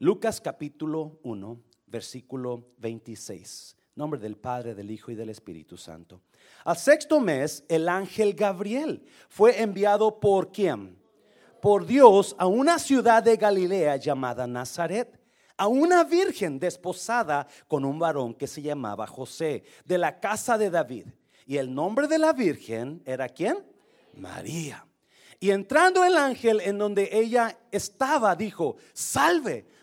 Lucas capítulo 1, versículo 26. Nombre del Padre, del Hijo y del Espíritu Santo. Al sexto mes, el ángel Gabriel fue enviado por quién? Por Dios a una ciudad de Galilea llamada Nazaret, a una virgen desposada con un varón que se llamaba José, de la casa de David. Y el nombre de la virgen era quién? María. Y entrando el ángel en donde ella estaba, dijo, salve,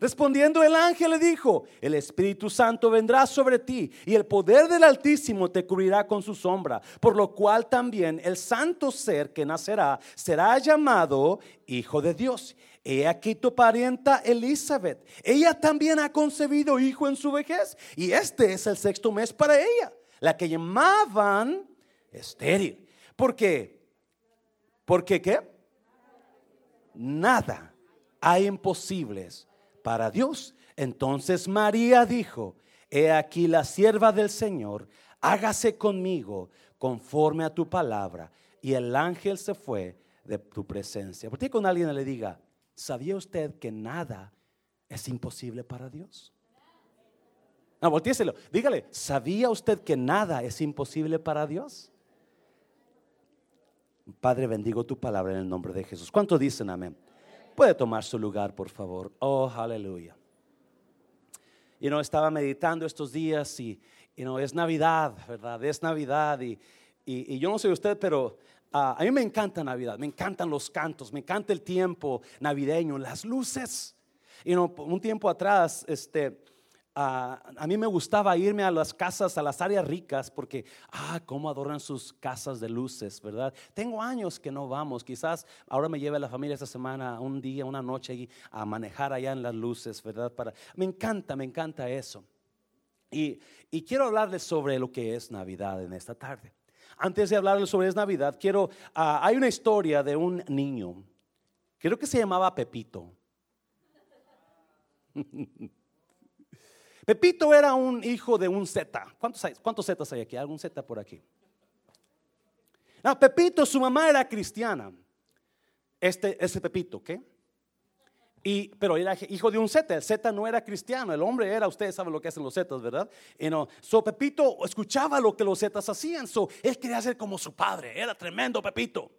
Respondiendo el ángel le dijo, el Espíritu Santo vendrá sobre ti y el poder del Altísimo te cubrirá con su sombra, por lo cual también el santo ser que nacerá será llamado Hijo de Dios. He aquí tu parienta Elizabeth. Ella también ha concebido hijo en su vejez y este es el sexto mes para ella, la que llamaban estéril. ¿Por qué? Porque qué? Nada hay imposibles para Dios. Entonces María dijo, he aquí la sierva del Señor, hágase conmigo conforme a tu palabra. Y el ángel se fue de tu presencia. Porque con alguien le diga, ¿sabía usted que nada es imposible para Dios? No, volteéselo. Dígale, ¿sabía usted que nada es imposible para Dios? Padre, bendigo tu palabra en el nombre de Jesús. ¿Cuánto dicen amén? Puede tomar su lugar, por favor. Oh, aleluya. Y no estaba meditando estos días y, no es Navidad, ¿verdad? Es Navidad y, y, yo no sé usted, pero ah, a mí me encanta Navidad, me encantan los cantos, me encanta el tiempo navideño, las luces. Y no, un tiempo atrás, este, a mí me gustaba irme a las casas, a las áreas ricas, porque, ah, cómo adornan sus casas de luces, ¿verdad? Tengo años que no vamos, quizás ahora me lleve la familia esta semana, un día, una noche a manejar allá en las luces, ¿verdad? Para, me encanta, me encanta eso. Y, y quiero hablarles sobre lo que es Navidad en esta tarde. Antes de hablarles sobre es Navidad, quiero, ah, hay una historia de un niño, creo que se llamaba Pepito. Pepito era un hijo de un Z. ¿Cuántos, Zetas hay aquí? ¿Algún Z por aquí? No, Pepito, su mamá era cristiana. Este, ese Pepito, ¿qué? Y, pero era hijo de un Z, el Z no era cristiano, el hombre era, ustedes saben lo que hacen los Zetas, ¿verdad? Y no, so Pepito escuchaba lo que los Zetas hacían, so él quería ser como su padre, era tremendo Pepito.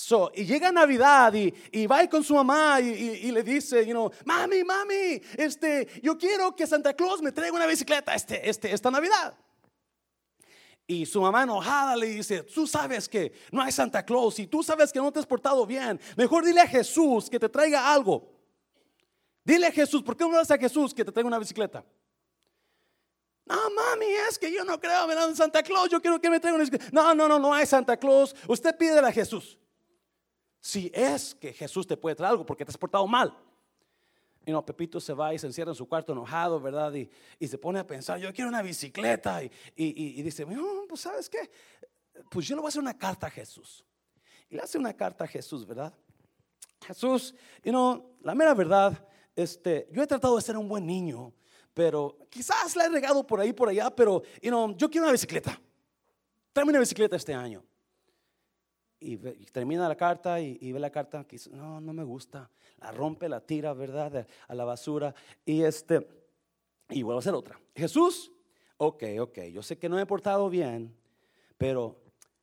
So, y llega Navidad y, va con su mamá y, le dice, you know, mami, mami, este, yo quiero que Santa Claus me traiga una bicicleta este, este, esta Navidad. Y su mamá enojada le dice, tú sabes que no hay Santa Claus y tú sabes que no te has portado bien. Mejor dile a Jesús que te traiga algo. Dile a Jesús, ¿por qué no le das a Jesús que te traiga una bicicleta? No, mami, es que yo no creo en Santa Claus, yo quiero que me traiga una bicicleta. No, no, no, no hay Santa Claus. Usted pídele a Jesús si es que Jesús te puede traer algo porque te has portado mal. Y no, Pepito se va y se encierra en su cuarto enojado, ¿verdad? Y, y se pone a pensar, yo quiero una bicicleta. Y, y, dice, pues sabes qué, pues yo le voy a hacer una carta a Jesús. Y le hace una carta a Jesús, ¿verdad? Jesús, y no, la mera verdad, este, yo he tratado de ser un buen niño, pero quizás la he regado por ahí, por allá, pero you know, yo quiero una bicicleta. Tráeme una bicicleta este año y, termina la carta y, ve la carta que dice, no, no me gusta. La rompe, la tira, ¿verdad? A la basura. Y este, y vuelve a hacer otra. Jesús, ok, ok, yo sé que no he portado bien, pero,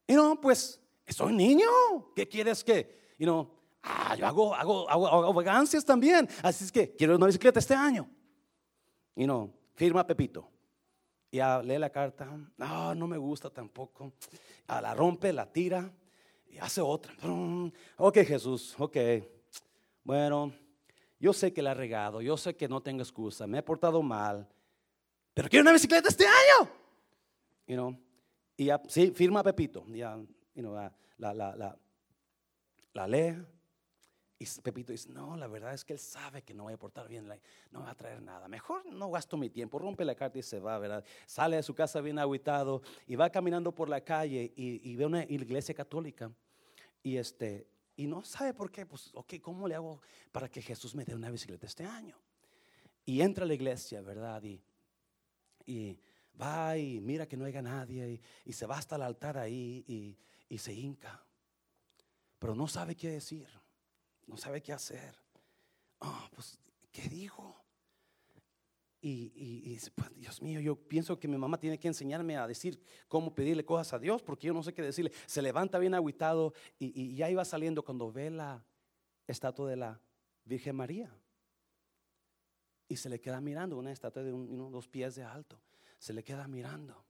y no, pues, soy niño. ¿Qué quieres que? Y no, ah, yo hago, hago, hago, hago también. Así es que quiero una bicicleta este año. Y no, firma Pepito. Ya lee la carta. No, no me gusta tampoco. A la rompe, la tira Y hace otra. Ok, Jesús, ok. Bueno, yo sé que la he regado, yo sé que no tengo excusa, me he portado mal, pero quiero una bicicleta este año. You know, y ya, sí, firma Pepito. Ya, you know, la, la, la, la, lee. Y Pepito dice, no, la verdad es que él sabe que no voy a portar bien, no va a traer nada. Mejor no gasto mi tiempo, rompe la carta y se va, ¿verdad? Sale de su casa bien aguitado y va caminando por la calle y, ve una iglesia católica. Y este, y no sabe por qué, pues, ok, ¿cómo le hago para que Jesús me dé una bicicleta este año? Y entra a la iglesia, ¿verdad? Y, y va y mira que no haya nadie y, se va hasta el altar ahí y, y se hinca. Pero no sabe qué decir, no sabe qué hacer. Oh, pues, ¿qué digo? Y, y, pues, Dios mío, yo pienso que mi mamá tiene que enseñarme a decir cómo pedirle cosas a Dios, porque yo no sé qué decirle. Se levanta bien aguitado y, ya iba saliendo cuando ve la estatua de la Virgen María. Y se le queda mirando, una estatua de dos pies de alto. Se le queda mirando.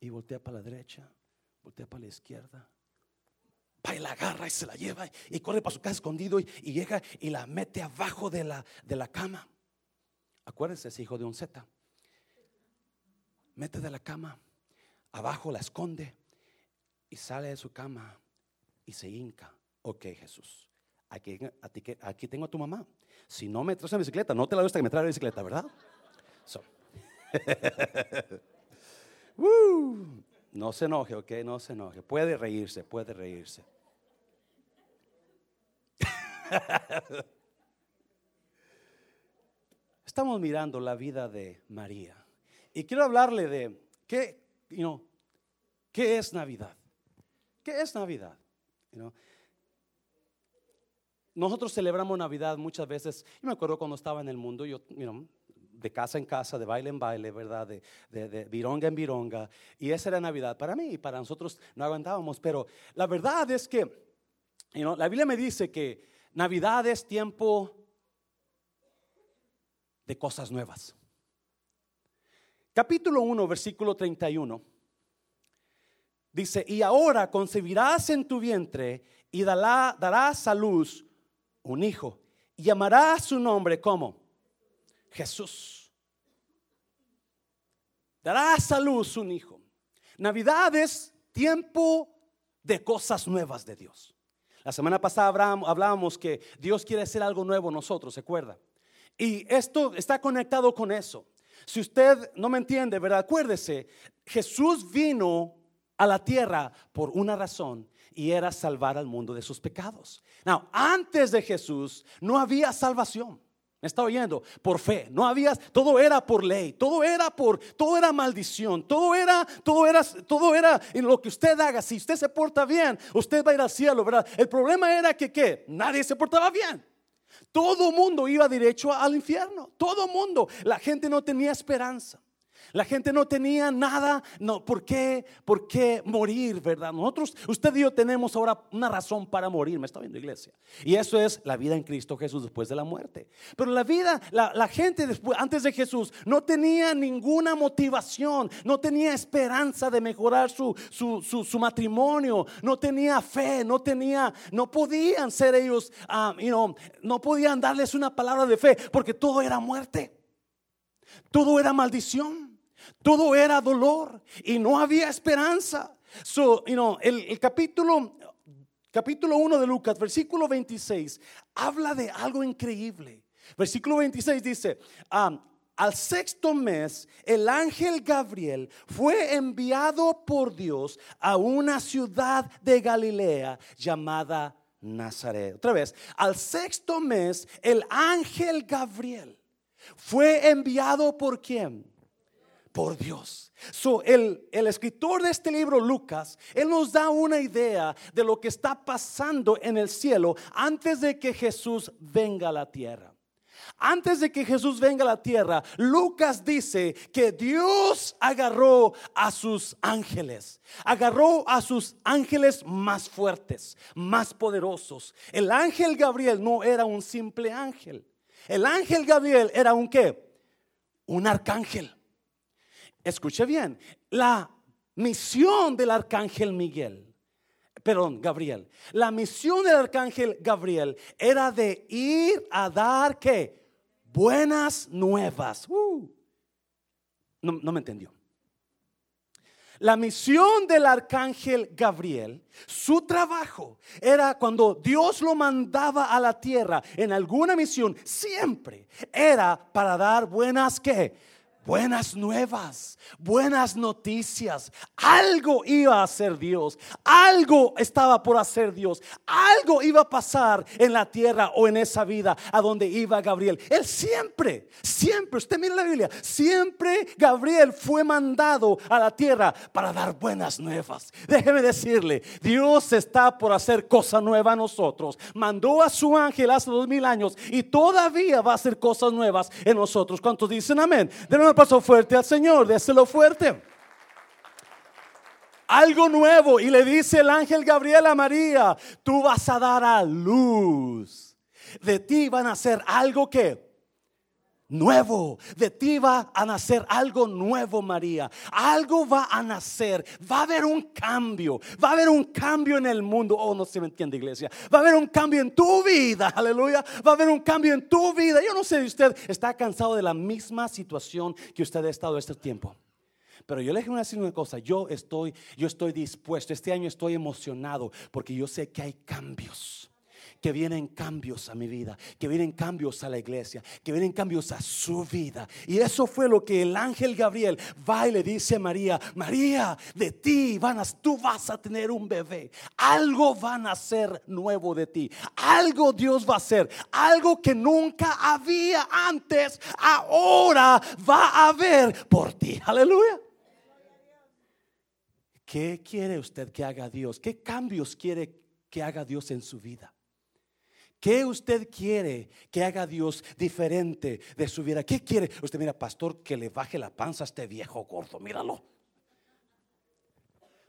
Y voltea para la derecha, voltea para la izquierda. Va y la agarra y se la lleva y corre para su casa escondido y, llega y la mete abajo de la, de la cama. Acuérdense, es hijo de un Z. Mete de la cama, abajo la esconde y sale de su cama y se hinca. Ok, Jesús, aquí, aquí tengo a tu mamá. Si no me traes la bicicleta, no te la doy hasta que me trae la bicicleta, ¿verdad? no se enoje, ok, no se enoje. Puede reírse, puede reírse. estamos mirando la vida de María. Y quiero hablarle de qué, you qué es Navidad. ¿Qué es Navidad? nosotros celebramos Navidad muchas veces. Yo me acuerdo cuando estaba en el mundo, yo, de casa en casa, de baile en baile, ¿verdad? De, de, vironga en vironga. Y esa era Navidad para mí y para nosotros no aguantábamos. Pero la verdad es que la Biblia me dice que Navidad es tiempo de cosas nuevas. Capítulo 1, versículo 31. Dice, y ahora concebirás en tu vientre y darás a luz un hijo y llamarás su nombre como Jesús. Darás a luz un hijo. Navidad es tiempo de cosas nuevas de Dios. La semana pasada hablábamos que Dios quiere hacer algo nuevo nosotros, ¿se acuerda? Y esto está conectado con eso. Si usted no me entiende, ¿verdad? Acuérdese, Jesús vino a la tierra por una razón y era salvar al mundo de sus pecados. Now, antes de Jesús no había salvación. ¿Me está oyendo? Por fe. No había, todo era por ley, todo era por, todo era maldición, todo era, todo era, todo era en lo que usted haga. Si usted se porta bien, usted va a ir al cielo, ¿verdad? El problema era que, ¿qué? Nadie se portaba bien. Todo mundo iba derecho al infierno. Todo mundo. La gente no tenía esperanza. La gente no tenía nada, no, ¿por qué? ¿Por qué morir, verdad? Nosotros, usted y yo tenemos ahora una razón para morir, me está viendo iglesia. Y eso es la vida en Cristo Jesús después de la muerte. Pero la vida, la, gente después, antes de Jesús no tenía ninguna motivación, no tenía esperanza de mejorar su, su, matrimonio, no tenía fe, no tenía, no podían ser ellos, um, no podían darles una palabra de fe porque todo era muerte. Todo era maldición. Todo era dolor y no había esperanza. So, you know, el, capítulo capítulo 1 de Lucas, versículo 26, habla de algo increíble. Versículo 26 dice, al sexto mes, el ángel Gabriel fue enviado por Dios a una ciudad de Galilea llamada Nazaret. Otra vez, al sexto mes, el ángel Gabriel fue enviado por quién? Por Dios. So, el, el, escritor de este libro, Lucas, él nos da una idea de lo que está pasando en el cielo antes de que Jesús venga a la tierra. Antes de que Jesús venga a la tierra, Lucas dice que Dios agarró a sus ángeles, agarró a sus ángeles más fuertes, más poderosos. El ángel Gabriel no era un simple ángel. El ángel Gabriel era un qué? Un arcángel. Escuche bien, la misión del arcángel Miguel perdón, Gabriel. La misión del arcángel Gabriel era de ir a dar qué? Buenas nuevas. Uh. No, no me entendió. La misión del arcángel Gabriel, su trabajo era cuando Dios lo mandaba a la tierra en alguna misión, siempre era para dar buenas que buenas nuevas, buenas noticias. Algo iba a hacer Dios, algo estaba por hacer Dios, algo iba a pasar en la tierra o en esa vida a donde iba Gabriel. Él siempre, siempre, usted mira la Biblia, siempre Gabriel fue mandado a la tierra para dar buenas nuevas. Déjeme decirle, Dios está por hacer cosa nueva a nosotros. Mandó a su ángel hace dos mil años y todavía va a hacer cosas nuevas en nosotros. ¿Cuántos dicen amén? Pasó fuerte al Señor, déselo fuerte. Algo nuevo. Y le dice el ángel Gabriel a María, tú vas a dar a luz. De ti van a hacer algo que nuevo. De ti va a nacer algo nuevo, María. Algo va a nacer. Va a haber un cambio. Va a haber un cambio en el mundo. Oh, no se me entiende, iglesia. Va a haber un cambio en tu vida. Aleluya. Va a haber un cambio en tu vida. Yo no sé si usted está cansado de la misma situación que usted ha estado este tiempo. Pero yo le a decir una cosa, yo estoy, yo estoy dispuesto, este año estoy emocionado porque yo sé que hay cambios que vienen cambios a mi vida, que vienen cambios a la iglesia, que vienen cambios a su vida. Y eso fue lo que el ángel Gabriel va y le dice a María, María, de ti van a, tú vas a tener un bebé. Algo van a ser nuevo de ti. Algo Dios va a hacer. Algo que nunca había antes. Ahora va a haber por ti. Aleluya. ¿Qué quiere usted que haga Dios? ¿Qué cambios quiere que haga Dios en su vida? ¿Qué usted quiere que haga Dios diferente de su vida? ¿Qué quiere? Usted mira, pastor, que le baje la panza a este viejo gordo, míralo.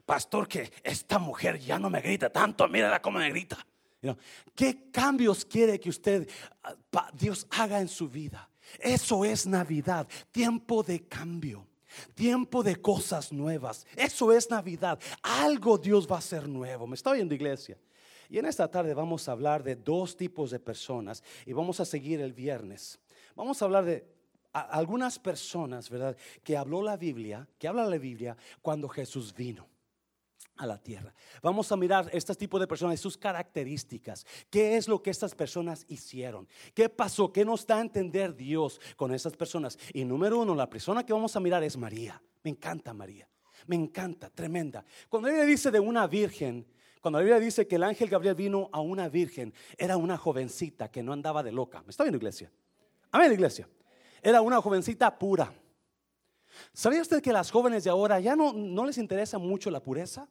Pastor, que esta mujer ya no me grita tanto, mírala cómo me grita. ¿Qué cambios quiere que usted, ah, Dios haga en su vida? Eso es Navidad, tiempo de cambio. Tiempo de cosas nuevas. Eso es Navidad. Algo Dios va a hacer nuevo. ¿Me está oyendo, iglesia? Y en esta tarde vamos a hablar de dos tipos de personas y vamos a seguir el viernes. Vamos a hablar de algunas personas, ¿verdad? Que habló la Biblia, que habla la Biblia cuando Jesús vino a la tierra. Vamos a mirar este tipo de personas y sus características. ¿Qué es lo que estas personas hicieron? ¿Qué pasó? ¿Qué nos da a entender Dios con esas personas? Y número uno, la persona que vamos a mirar es María. Me encanta María. Me encanta, tremenda. Cuando ella dice de una virgen, cuando la Biblia dice que el ángel Gabriel vino a una virgen, era una jovencita que no andaba de loca. ¿Me está viendo, iglesia? Amén, iglesia. Era una jovencita pura. ¿Sabía usted que las jóvenes de ahora ya no, no les interesa mucho la pureza?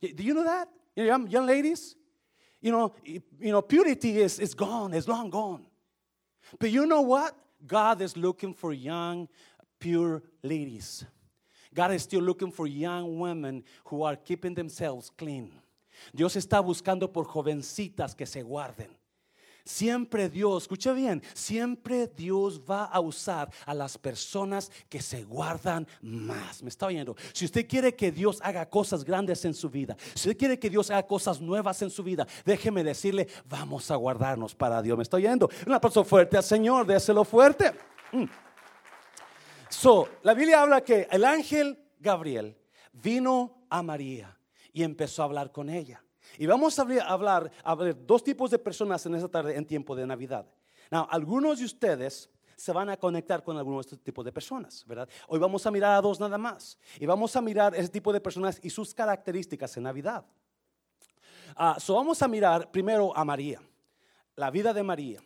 Do you know that? Young, young ladies? You know, you know, purity is, is gone, is long gone. But you know what? God is looking for young, pure ladies. God is still looking for young women who are keeping themselves clean. Dios está buscando por jovencitas que se guarden. Siempre Dios, escucha bien, siempre Dios va a usar a las personas que se guardan más. ¿Me está oyendo? Si usted quiere que Dios haga cosas grandes en su vida, si usted quiere que Dios haga cosas nuevas en su vida, déjeme decirle, vamos a guardarnos para Dios. ¿Me está oyendo? Un aplauso fuerte al Señor, déselo fuerte. Mm. So, la Biblia habla que el ángel Gabriel vino a María y empezó a hablar con ella. Y vamos a hablar, a ver dos tipos de personas en esta tarde en tiempo de Navidad. Now, algunos de ustedes se van a conectar con algunos de estos tipos de personas, ¿verdad? Hoy vamos a mirar a dos nada más. Y vamos a mirar ese tipo de personas y sus características en Navidad. Uh, so vamos a mirar primero a María, la vida de María.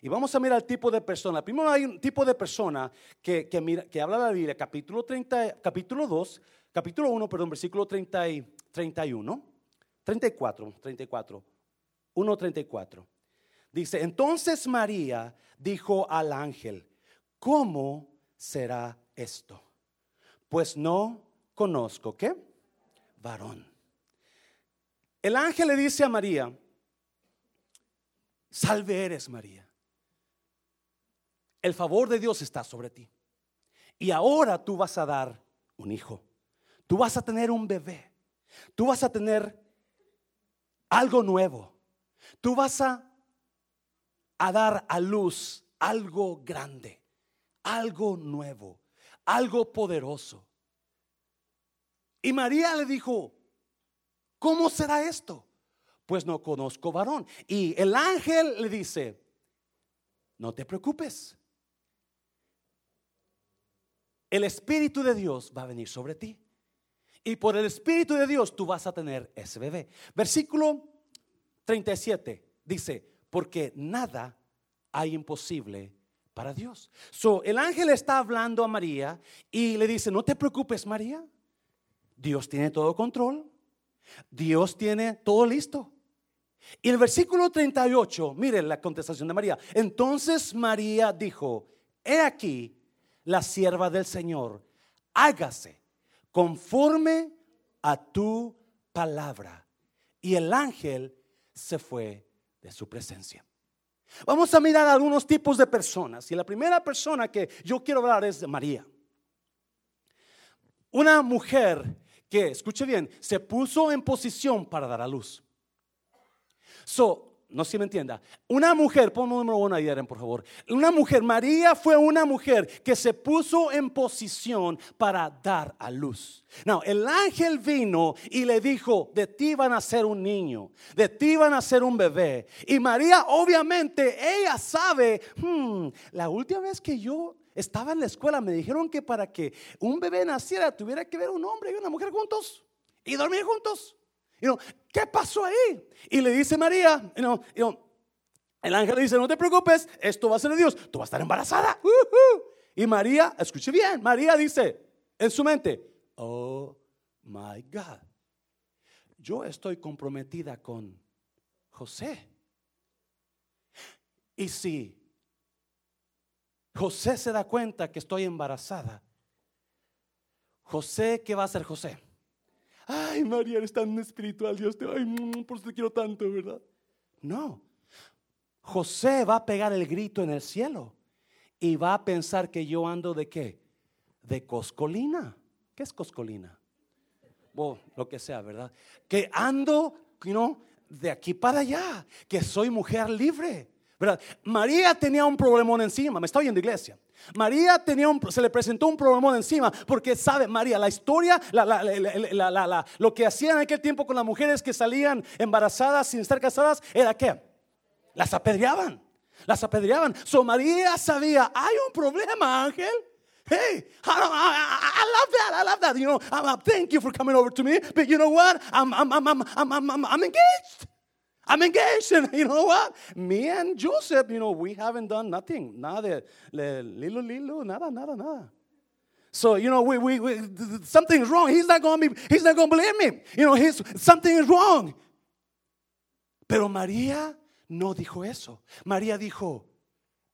Y vamos a mirar el tipo de persona. Primero hay un tipo de persona que, que, mira, que habla la Biblia, capítulo, 30, capítulo 2, capítulo 1, perdón, versículo 30 y 31, 34, 34, 1, 34. Dice, entonces María dijo al ángel, ¿cómo será esto? Pues no conozco, ¿qué? Varón. El ángel le dice a María, Salve eres María. El favor de Dios está sobre ti. Y ahora tú vas a dar un hijo. Tú vas a tener un bebé. Tú vas a tener algo nuevo. Tú vas a, dar a luz algo grande, algo nuevo, algo poderoso. Y María le dijo, ¿cómo será esto? Pues no conozco varón. Y el ángel le dice, no te preocupes. El Espíritu de Dios va a venir sobre ti. Y por el Espíritu de Dios tú vas a tener ese bebé. Versículo 37 dice, porque nada hay imposible para Dios. So, el ángel está hablando a María y le dice, no te preocupes María, Dios tiene todo control, Dios tiene todo listo. Y el versículo 38, miren la contestación de María. Entonces María dijo, he aquí la sierva del Señor, hágase conforme a tu palabra. Y el ángel se fue de su presencia. Vamos a mirar algunos tipos de personas. Y la primera persona que yo quiero hablar es María. Una mujer que, escuche bien, se puso en posición para dar a luz. So, no sé si me entienda. Una mujer, pon número uno ahí, por favor. Una mujer, María fue una mujer que se puso en posición para dar a luz. No, el ángel vino y le dijo, de ti van a ser un niño, de ti van a ser un bebé. Y María, obviamente, ella sabe, hmm, la última vez que yo estaba en la escuela me dijeron que para que un bebé naciera tuviera que ver un hombre y una mujer juntos y dormir juntos. ¿Qué pasó ahí? Y le dice María, el ángel le dice, no te preocupes, esto va a ser de Dios, tú vas a estar embarazada. Y María, escuche bien, María dice en su mente, oh my God, yo estoy comprometida con José. Y si José se da cuenta que estoy embarazada, José, ¿qué va a hacer José? Ay, María, eres tan espiritual, Dios te, ay, mm, por eso te quiero tanto, ¿verdad? No. José va a pegar el grito en el cielo y va a pensar que yo ando de qué? De coscolina. ¿Qué es coscolina? O lo que sea, ¿verdad? Que ando, you de aquí para allá, que soy mujer libre. ¿verdad? María tenía un problemón encima, me está oyendo iglesia. María tenía un, se le presentó un problemón encima porque sabe, María, la historia, lo que hacían en aquel tiempo con las mujeres que salían embarazadas sin estar casadas era que las apedreaban, las apedreaban. So María sabía, hay un problema, Ángel. Hey, I, love that. I love that. You know, thank you for coming over to me. But you know what? I'm, I'm, I'm, I'm, I'm engaged. I'm engaged, and you know what? Me and Joseph, you know, we haven't done nothing. Nada lilo, lilo, nada, nada, nada. So, you know, we, we, we something's wrong. He's not going to be, he's not going to believe me. You know, he's, something is wrong. Pero María no dijo eso. María dijo,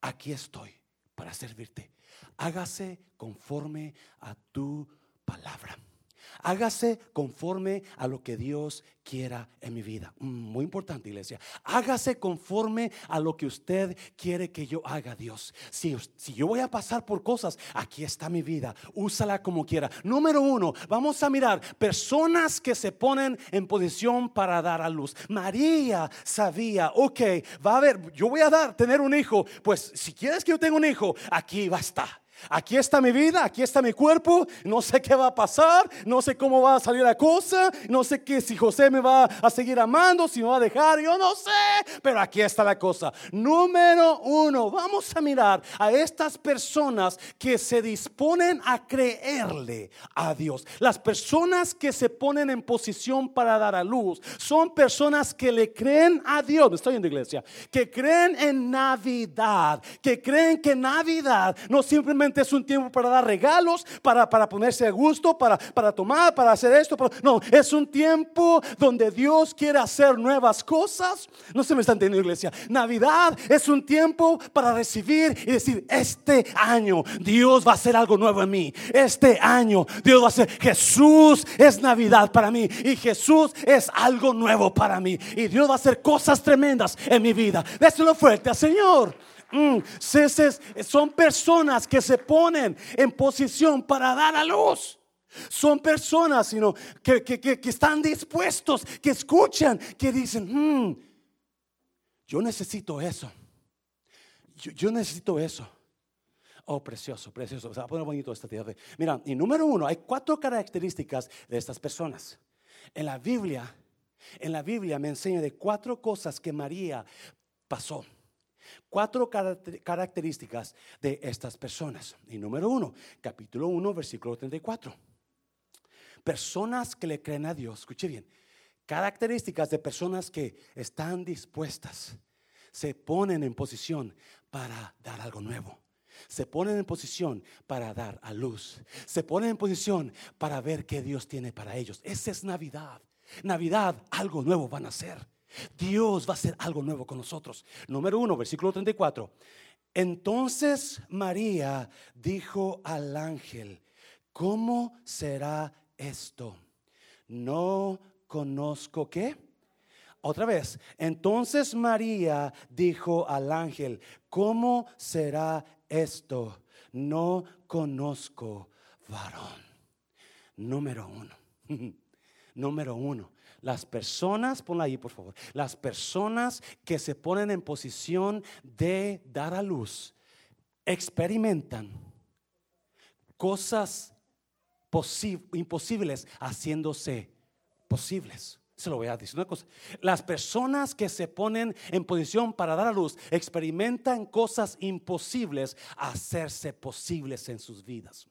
aquí estoy para servirte. Hágase conforme a tu palabra. Hágase conforme a lo que Dios quiera en mi vida. Mm, muy importante, iglesia. Hágase conforme a lo que usted quiere que yo haga, Dios. Si, yo voy a pasar por cosas, aquí está mi vida. Úsala como quiera. Número uno, vamos a mirar personas que se ponen en posición para dar a luz. María sabía, ok, va a haber, yo voy a dar, tener un hijo. Pues si quieres que yo tenga un hijo, aquí va a estar. Aquí está mi vida, aquí está mi cuerpo, no sé qué va a pasar, no sé cómo va a salir la cosa, no sé qué si José me va a seguir amando, si me va a dejar, yo no sé, pero aquí está la cosa. Número uno, vamos a mirar a estas personas que se disponen a creerle a Dios. Las personas que se ponen en posición para dar a luz son personas que le creen a Dios, estoy en la iglesia, que creen en Navidad, que creen que Navidad no simplemente es un tiempo para dar regalos, para, para ponerse a gusto, para, para tomar, para hacer esto. no, es un tiempo donde Dios quiere hacer nuevas cosas. No se me está entendiendo, iglesia. Navidad es un tiempo para recibir y decir, este año Dios va a hacer algo nuevo en mí. Este año Dios va a hacer, Jesús es Navidad para mí y Jesús es algo nuevo para mí. Y Dios va a hacer cosas tremendas en mi vida. Déselo fuerte al Señor. Mm, son personas que se ponen en posición para dar a luz. Son personas sino, que, que, que, están dispuestos, que escuchan, que dicen, hmm, yo necesito eso. Yo, necesito eso. Oh, precioso, precioso. Se va a poner bonito esta tierra. Mira, y número uno, hay cuatro características de estas personas. En la Biblia, en la Biblia me enseña de cuatro cosas que María pasó. Cuatro características de estas personas. Y número uno, capítulo 1, versículo 34. Personas que le creen a Dios, escuche bien, características de personas que están dispuestas, se ponen en posición para dar algo nuevo. Se ponen en posición para dar a luz. Se ponen en posición para ver qué Dios tiene para ellos. Esa es Navidad. Navidad, algo nuevo van a hacer. Dios va a hacer algo nuevo con nosotros. Número uno, versículo 34. Entonces María dijo al ángel, ¿cómo será esto? No conozco qué. Otra vez, entonces María dijo al ángel, ¿cómo será esto? No conozco varón. Número uno. Número uno. Las personas, ponla ahí por favor, las personas que se ponen en posición de dar a luz experimentan cosas imposibles haciéndose posibles. Se lo voy a decir una cosa. Las personas que se ponen en posición para dar a luz experimentan cosas imposibles hacerse posibles en sus vidas.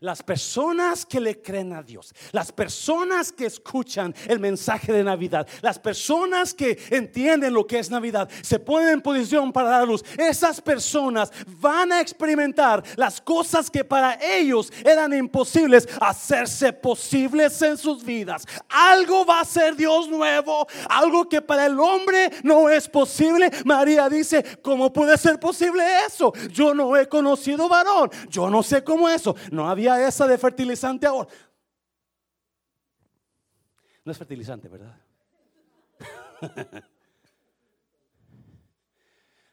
Las personas que le creen a Dios, las personas que escuchan el mensaje de Navidad, las personas que entienden lo que es Navidad, se ponen en posición para dar luz. Esas personas van a experimentar las cosas que para ellos eran imposibles hacerse posibles en sus vidas. Algo va a ser Dios nuevo, algo que para el hombre no es posible. María dice, ¿cómo puede ser posible eso? Yo no he conocido varón, yo no sé cómo eso. No había esa de fertilizante ahora. No es fertilizante, ¿verdad?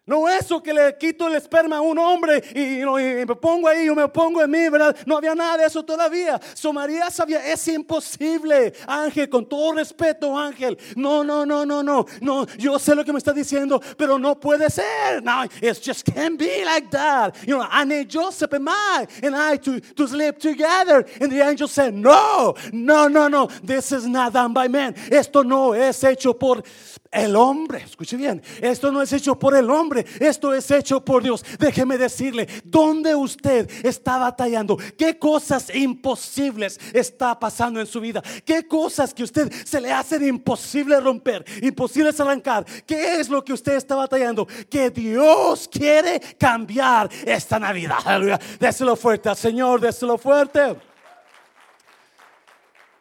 No eso que le quito el esperma a un hombre y, me pongo ahí, yo me pongo en mí, ¿verdad? No había nada de eso todavía. So María sabía, es imposible, Ángel, con todo respeto, Ángel. No, no, no, no, no, no. Yo sé lo que me está diciendo, pero no puede ser. No, it just can't be like that. You know, I need Joseph and I and I to, to sleep together. And the angel said, no, no, no, no. This is not done by man. Esto no es hecho por el hombre. Escuche bien, esto no es hecho por el hombre esto es hecho por Dios. Déjeme decirle, ¿dónde usted está batallando? ¿Qué cosas imposibles está pasando en su vida? ¿Qué cosas que usted se le hacen imposible romper, imposibles arrancar? ¿Qué es lo que usted está batallando? Que Dios quiere cambiar esta Navidad. Aleluya. Déselo fuerte al Señor, déselo fuerte.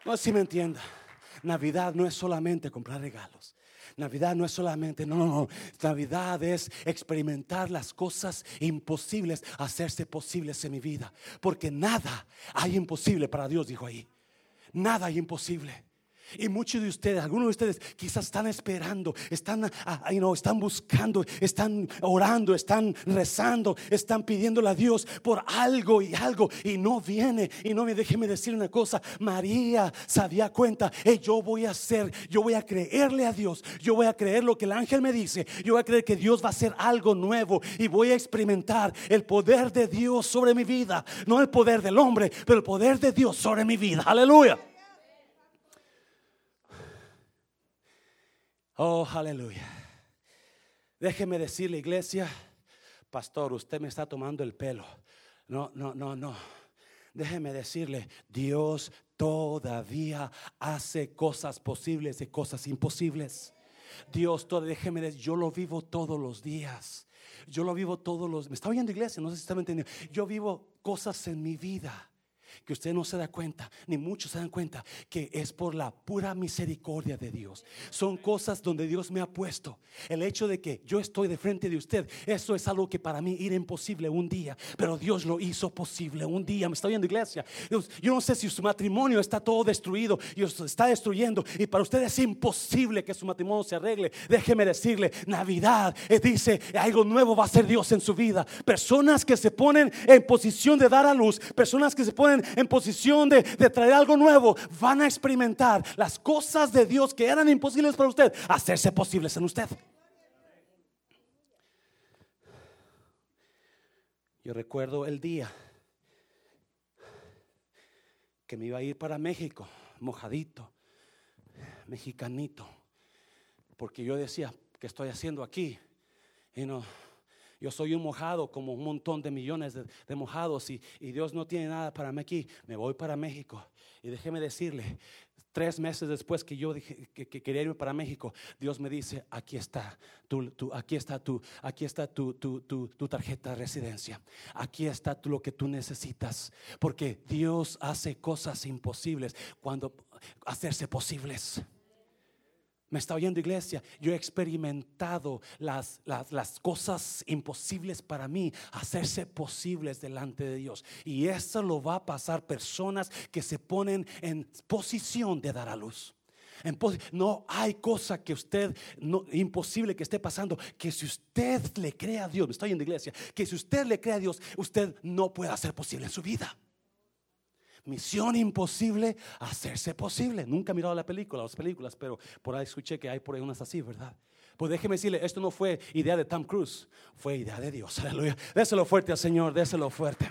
No sé si me entienda. Navidad no es solamente comprar regalos. Navidad no es solamente, no, no, no. Navidad es experimentar las cosas imposibles, hacerse posibles en mi vida. Porque nada hay imposible para Dios, dijo ahí. Nada hay imposible. Y muchos de ustedes, algunos de ustedes quizás están esperando, están, ah, ah, you están buscando, están orando, están rezando, están pidiéndole a Dios por algo y algo y no viene. Y no me déjeme decir una cosa, María se había cuenta, yo voy a hacer, yo voy a creerle a Dios, yo voy a creer lo que el ángel me dice, yo voy a creer que Dios va a hacer algo nuevo y voy a experimentar el poder de Dios sobre mi vida, no el poder del hombre, pero el poder de Dios sobre mi vida. Aleluya. Oh, aleluya. Déjeme decirle, iglesia, pastor, usted me está tomando el pelo. No, no, no, no. Déjeme decirle, Dios todavía hace cosas posibles y cosas imposibles. Dios, todo, déjeme decir, yo lo vivo todos los días. Yo lo vivo todos los. Me está oyendo iglesia, no sé si está entendiendo. Yo vivo cosas en mi vida que usted no se da cuenta, ni muchos se dan cuenta, que es por la pura misericordia de Dios. Son cosas donde Dios me ha puesto. El hecho de que yo estoy de frente de usted, eso es algo que para mí era imposible un día, pero Dios lo hizo posible un día. ¿Me está viendo iglesia? Yo no sé si su matrimonio está todo destruido y está destruyendo y para usted es imposible que su matrimonio se arregle. Déjeme decirle, Navidad eh, dice, algo nuevo va a ser Dios en su vida. Personas que se ponen en posición de dar a luz, personas que se ponen en posición de, traer algo nuevo, van a experimentar las cosas de Dios que eran imposibles para usted, hacerse posibles en usted. Yo recuerdo el día que me iba a ir para México, mojadito, mexicanito, porque yo decía, ¿qué estoy haciendo aquí? Y no, yo soy un mojado como un montón de millones de, mojados y, y, Dios no tiene nada para mí aquí. Me voy para México. Y déjeme decirle, Tres meses después que yo dije que, quería irme para México, Dios me dice, aquí está, tu, aquí está, tu, aquí está tu, tu, tarjeta de residencia. Aquí está lo que tú necesitas. Porque Dios hace cosas imposibles cuando hacerse posibles. Me está oyendo iglesia. Yo he experimentado las, las, cosas imposibles para mí hacerse posibles delante de Dios. Y eso lo va a pasar personas que se ponen en posición de dar a luz. No hay cosa que usted, no, imposible que esté pasando, que si usted le cree a Dios, me estoy en la iglesia, que si usted le cree a Dios, usted no puede hacer posible en su vida. Misión imposible, hacerse posible. Nunca he mirado la película, las películas, pero por ahí escuché que hay por ahí unas así, ¿verdad? Pues déjeme decirle, esto no fue idea de Tom Cruise, fue idea de Dios. Aleluya. Déselo fuerte al Señor, déselo fuerte.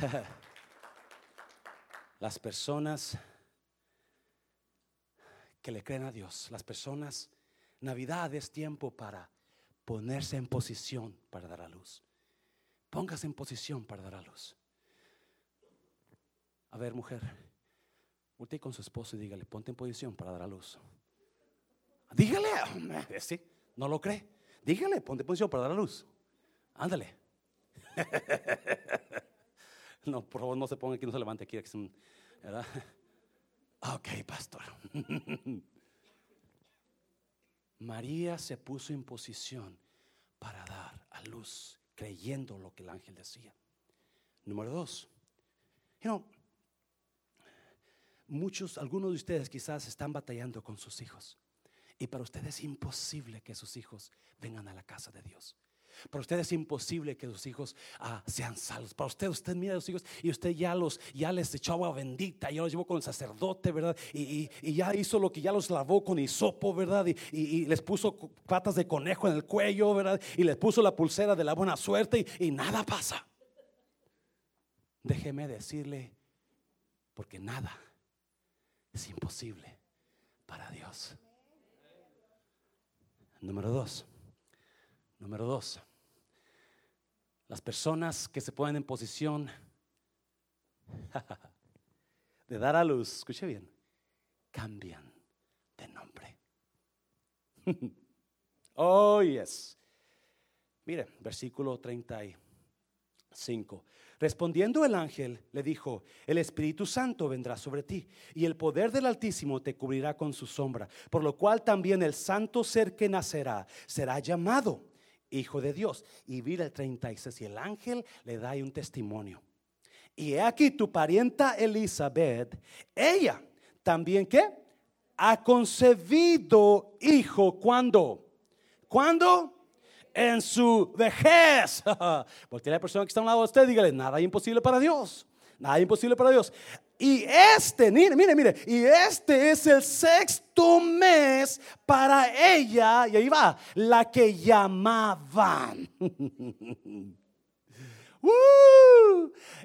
Las personas que le creen a Dios, las personas, Navidad es tiempo para ponerse en posición para dar a luz. Póngase en posición para dar a luz. A ver, mujer, usted con su esposo y dígale, ponte en posición para dar a luz. Dígale, ¿sí? ¿No lo cree? Dígale, ponte en posición para dar a luz. Ándale. No, por favor, no se ponga aquí, no se levante aquí. ¿verdad? Ok, pastor. María se puso en posición para dar a luz, creyendo lo que el ángel decía. Número dos. You muchos, algunos de ustedes quizás están batallando con sus hijos. Y para ustedes es imposible que sus hijos vengan a la casa de Dios. Para usted es imposible que sus hijos ah, sean salvos. Para usted, usted mira a los hijos y usted ya los ya les echó agua bendita, ya los llevó con el sacerdote, ¿verdad? Y, ya hizo lo que ya los lavó con hisopo, ¿verdad? Y, y, les puso patas de conejo en el cuello, ¿verdad? Y les puso la pulsera de la buena suerte y nada pasa. Déjeme decirle, porque nada es imposible para Dios. Número dos. Número dos. Las personas que se ponen en posición de dar a luz, escuche bien, cambian de nombre. oh, yes. Mire, versículo 35. Respondiendo el ángel, le dijo, el Espíritu Santo vendrá sobre ti y el poder del Altísimo te cubrirá con su sombra, por lo cual también el santo ser que nacerá será llamado Hijo de Dios. Y mira el 36 y el ángel le da un testimonio. Y he aquí tu parienta Elizabeth, ella también que ha concebido hijo cuando, cuando en su vejez. Porque la persona que está a un lado de usted, dígale, nada imposible para Dios. Nada imposible para Dios. Y este, mire, mire, mire, y este es el sexto mes para ella, y ahí va, la que llamaban.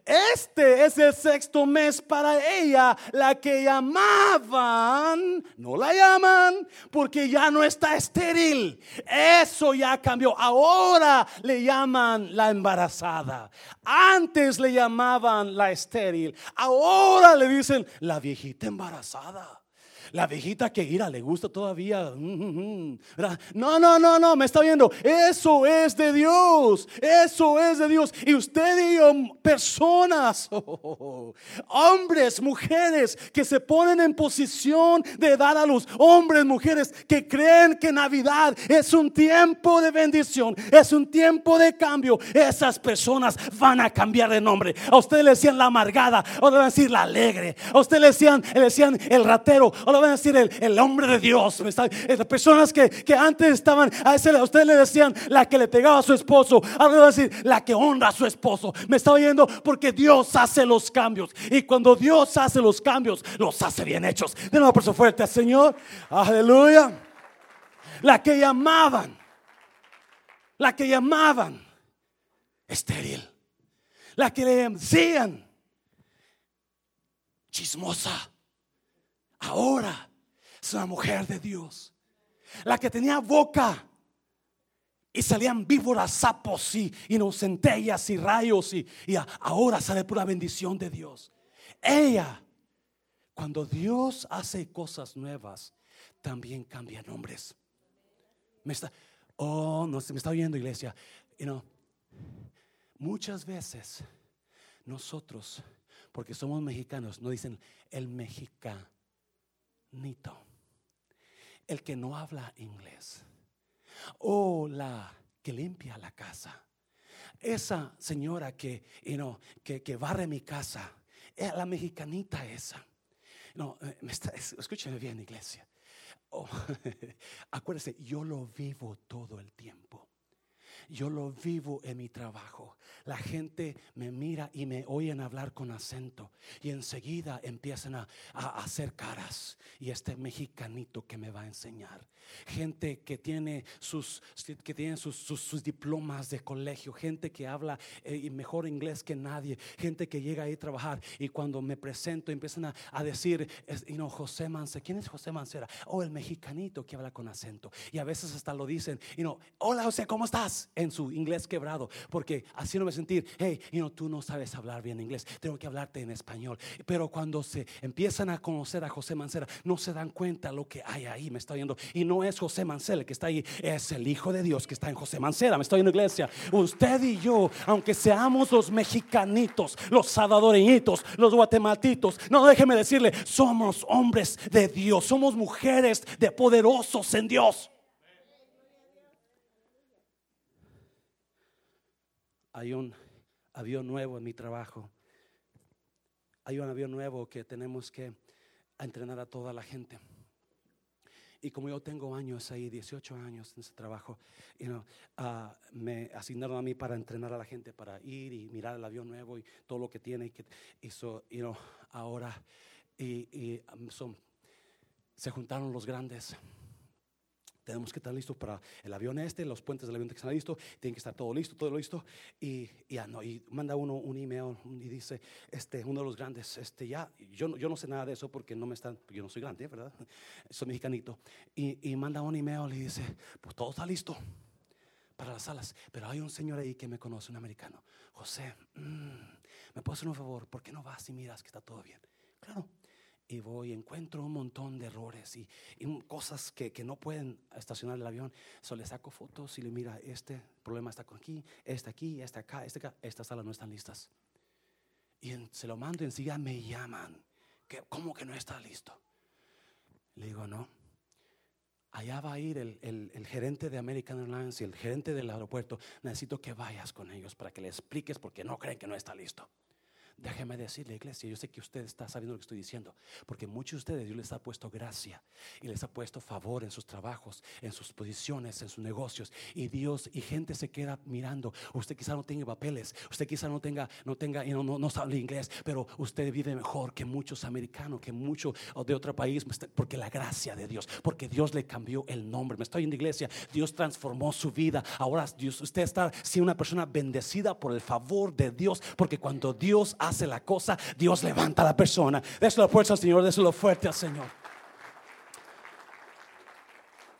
este es el sexto mes para ella, la que llamaban, no la llaman porque ya no está estéril. Eso ya cambió. Ahora le llaman la embarazada. Antes le llamaban la estéril. Ahora le dicen la viejita embarazada. La viejita que ira le gusta todavía. No, no, no, no, me está viendo. Eso es de Dios. Eso es de Dios. Y usted y yo, personas, hombres, mujeres que se ponen en posición de dar a luz. Hombres, mujeres que creen que Navidad es un tiempo de bendición. Es un tiempo de cambio. Esas personas van a cambiar de nombre. A usted le decían la amargada. O le van a decir la alegre. A usted le decían, le decían el ratero. Van a decir el, el hombre de Dios. Está- eh, las personas que, que antes estaban, a, ese, a ustedes le decían la que le pegaba a su esposo. Ahora van a decir la que honra a su esposo. Me está oyendo porque Dios hace los cambios. Y cuando Dios hace los cambios, los hace bien hechos. De nuevo, por su fuerte Señor. Aleluya. La que llamaban, la que llamaban estéril. La que le decían chismosa. Ahora es una mujer de Dios. La que tenía boca y salían víboras, sapos y, y no, centellas y rayos y, y ahora sale pura bendición de Dios. Ella, cuando Dios hace cosas nuevas, también cambia nombres. Me está, oh, no se me está oyendo iglesia. You know, muchas veces nosotros, porque somos mexicanos, nos dicen el mexicanito, el que no habla inglés, o la que limpia la casa, esa señora que, you know, que, que barre mi casa, eh, la mexicanita esa. No, eh, me está- bien, iglesia. Oh, acuérdese, yo lo vivo todo el tiempo. Yo lo vivo en mi trabajo. La gente me mira y me oyen hablar con acento y enseguida empiezan a, hacer caras. Y este mexicanito que me va a enseñar. Gente que tiene sus, que tiene sus, sus- diplomas de colegio. Gente que habla eh, mejor inglés que nadie. Gente que llega ahí a trabajar y cuando me presento empiezan a, decir, es, you know, José Mancera. ¿Quién es José Mancera? Oh, el mexicanito que habla con acento. Y a veces hasta lo dicen, you know, hola José, ¿cómo estás? En su inglés quebrado. Porque así no me sentir, hey, you know, tú no sabes hablar bien inglés. Tengo que hablarte en español. Pero cuando se empiezan a conocer a José Mancera, no se dan cuenta lo que hay ahí. Me está oyendo. Y no es José Mancera el que está ahí, es el Hijo de Dios que está en José Mancera. Me estoy en iglesia. Usted y yo, aunque seamos los mexicanitos, los salvadoreñitos, los guatematitos, no déjeme decirle, somos hombres de Dios, somos mujeres de poderosos en Dios. Hay un avión nuevo en mi trabajo. Hay un avión nuevo que tenemos que entrenar a toda la gente. Y como yo tengo años ahí, 18 años en ese trabajo, you know, ah, me asignaron a mí para entrenar a la gente, para ir y mirar el avión nuevo y todo lo que tiene. Y que know, ahora, y, y, um, se juntaron los grandes. Tenemos que estar listos para el avión este, los puentes del avión que están listos, tienen que estar todo listo, todo listo. Y ya no, y manda uno un email y dice, este, uno de los grandes, este, ya, yo, yo no sé nada de eso porque no me están, yo no soy grande, ¿verdad? Soy mexicanito. Y, y manda un email y dice, pues todo está listo para las salas. Pero hay un señor ahí que me conoce, un americano. José, mm, ¿me puedes hacer un favor? ¿Por qué no vas y miras que está todo bien? Claro. Y voy, encuentro un montón de errores y, y cosas que, que no pueden estacionar el avión. So le saco fotos y le mira, este problema está aquí, este aquí, este acá, este acá. Estas salas no están listas. Y en- se lo mando y enseguida me llaman. Que, ¿Cómo que no está listo? Le digo, no. Allá va a ir el, el- el gerente de American Airlines y el gerente del aeropuerto. Necesito que vayas con ellos para que le expliques porque no creen que no está listo. Déjeme decirle, iglesia, yo sé que usted está sabiendo lo que estoy diciendo, porque muchos de ustedes Dios les ha puesto gracia y les ha puesto favor en sus trabajos, en sus posiciones, en sus negocios, y Dios y gente se queda mirando. Usted quizá no tenga papeles, usted quizá no tenga, no tenga, no, no, no sabe inglés, pero usted vive mejor que muchos americanos, que muchos de otro país, porque la gracia de Dios, porque Dios le cambió el nombre. Me estoy en la iglesia, Dios transformó su vida. Ahora Dios, usted está siendo una persona bendecida por el favor de Dios, porque cuando Dios hace la cosa, Dios levanta a la persona. Déselo fuerte al Señor, déselo fuerte al Señor.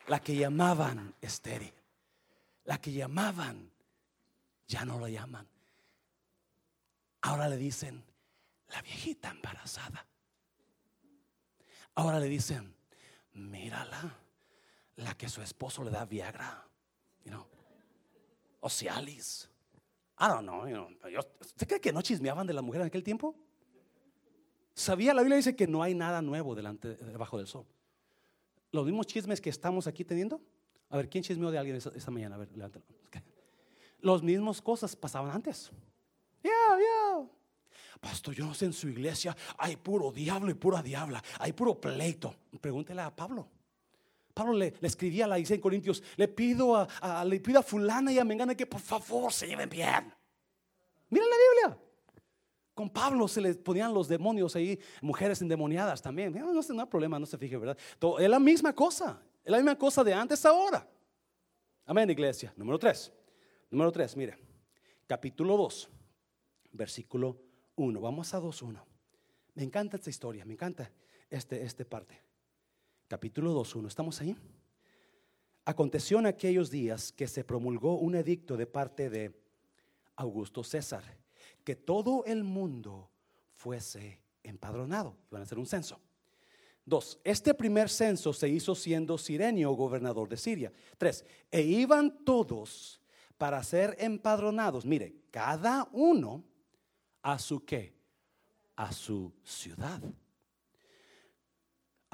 La que llamaban estéril, la que llamaban, ya no la llaman. Ahora le dicen, la viejita embarazada. Ahora le dicen, mírala, la que su esposo le da Viagra, you know, o Cialis. I don't know, you know, ¿Usted cree que no chismeaban de la mujer en aquel tiempo? Sabía, la Biblia dice que no hay nada nuevo delante, debajo del sol. Los mismos chismes que estamos aquí teniendo. A ver, ¿quién chismeó de alguien esta, esta mañana? A ver, levántalo. Ok. Los mismos cosas pasaban antes. Yeah, yeah. Pastor, yo no sé en su iglesia hay puro diablo y pura diabla, hay puro pleito. Pregúntele a Pablo. Pablo le, escribía a la iglesia en Corintios, le pido a, le pido a fulana y a Mengana que por favor se lleven bien. Mira la Biblia. Con Pablo se le ponían los demonios ahí, mujeres endemoniadas también. No, no, no hay problema, no se fije, ¿verdad? es la misma cosa, es la misma cosa de antes ahora. Amén, iglesia. Número 3. Número 3, mire. Capítulo 2, versículo 1. Vamos a 2.1. Me encanta esta historia, me encanta este, este parte. Capítulo 2.1. ¿Estamos ahí? Aconteció en aquellos días que se promulgó un edicto de parte de Augusto César, que todo el mundo fuese empadronado. Iban a hacer un censo. Dos, este primer censo se hizo siendo Sirenio gobernador de Siria. Tres, e iban todos para ser empadronados. Mire, cada uno a su qué? A su ciudad.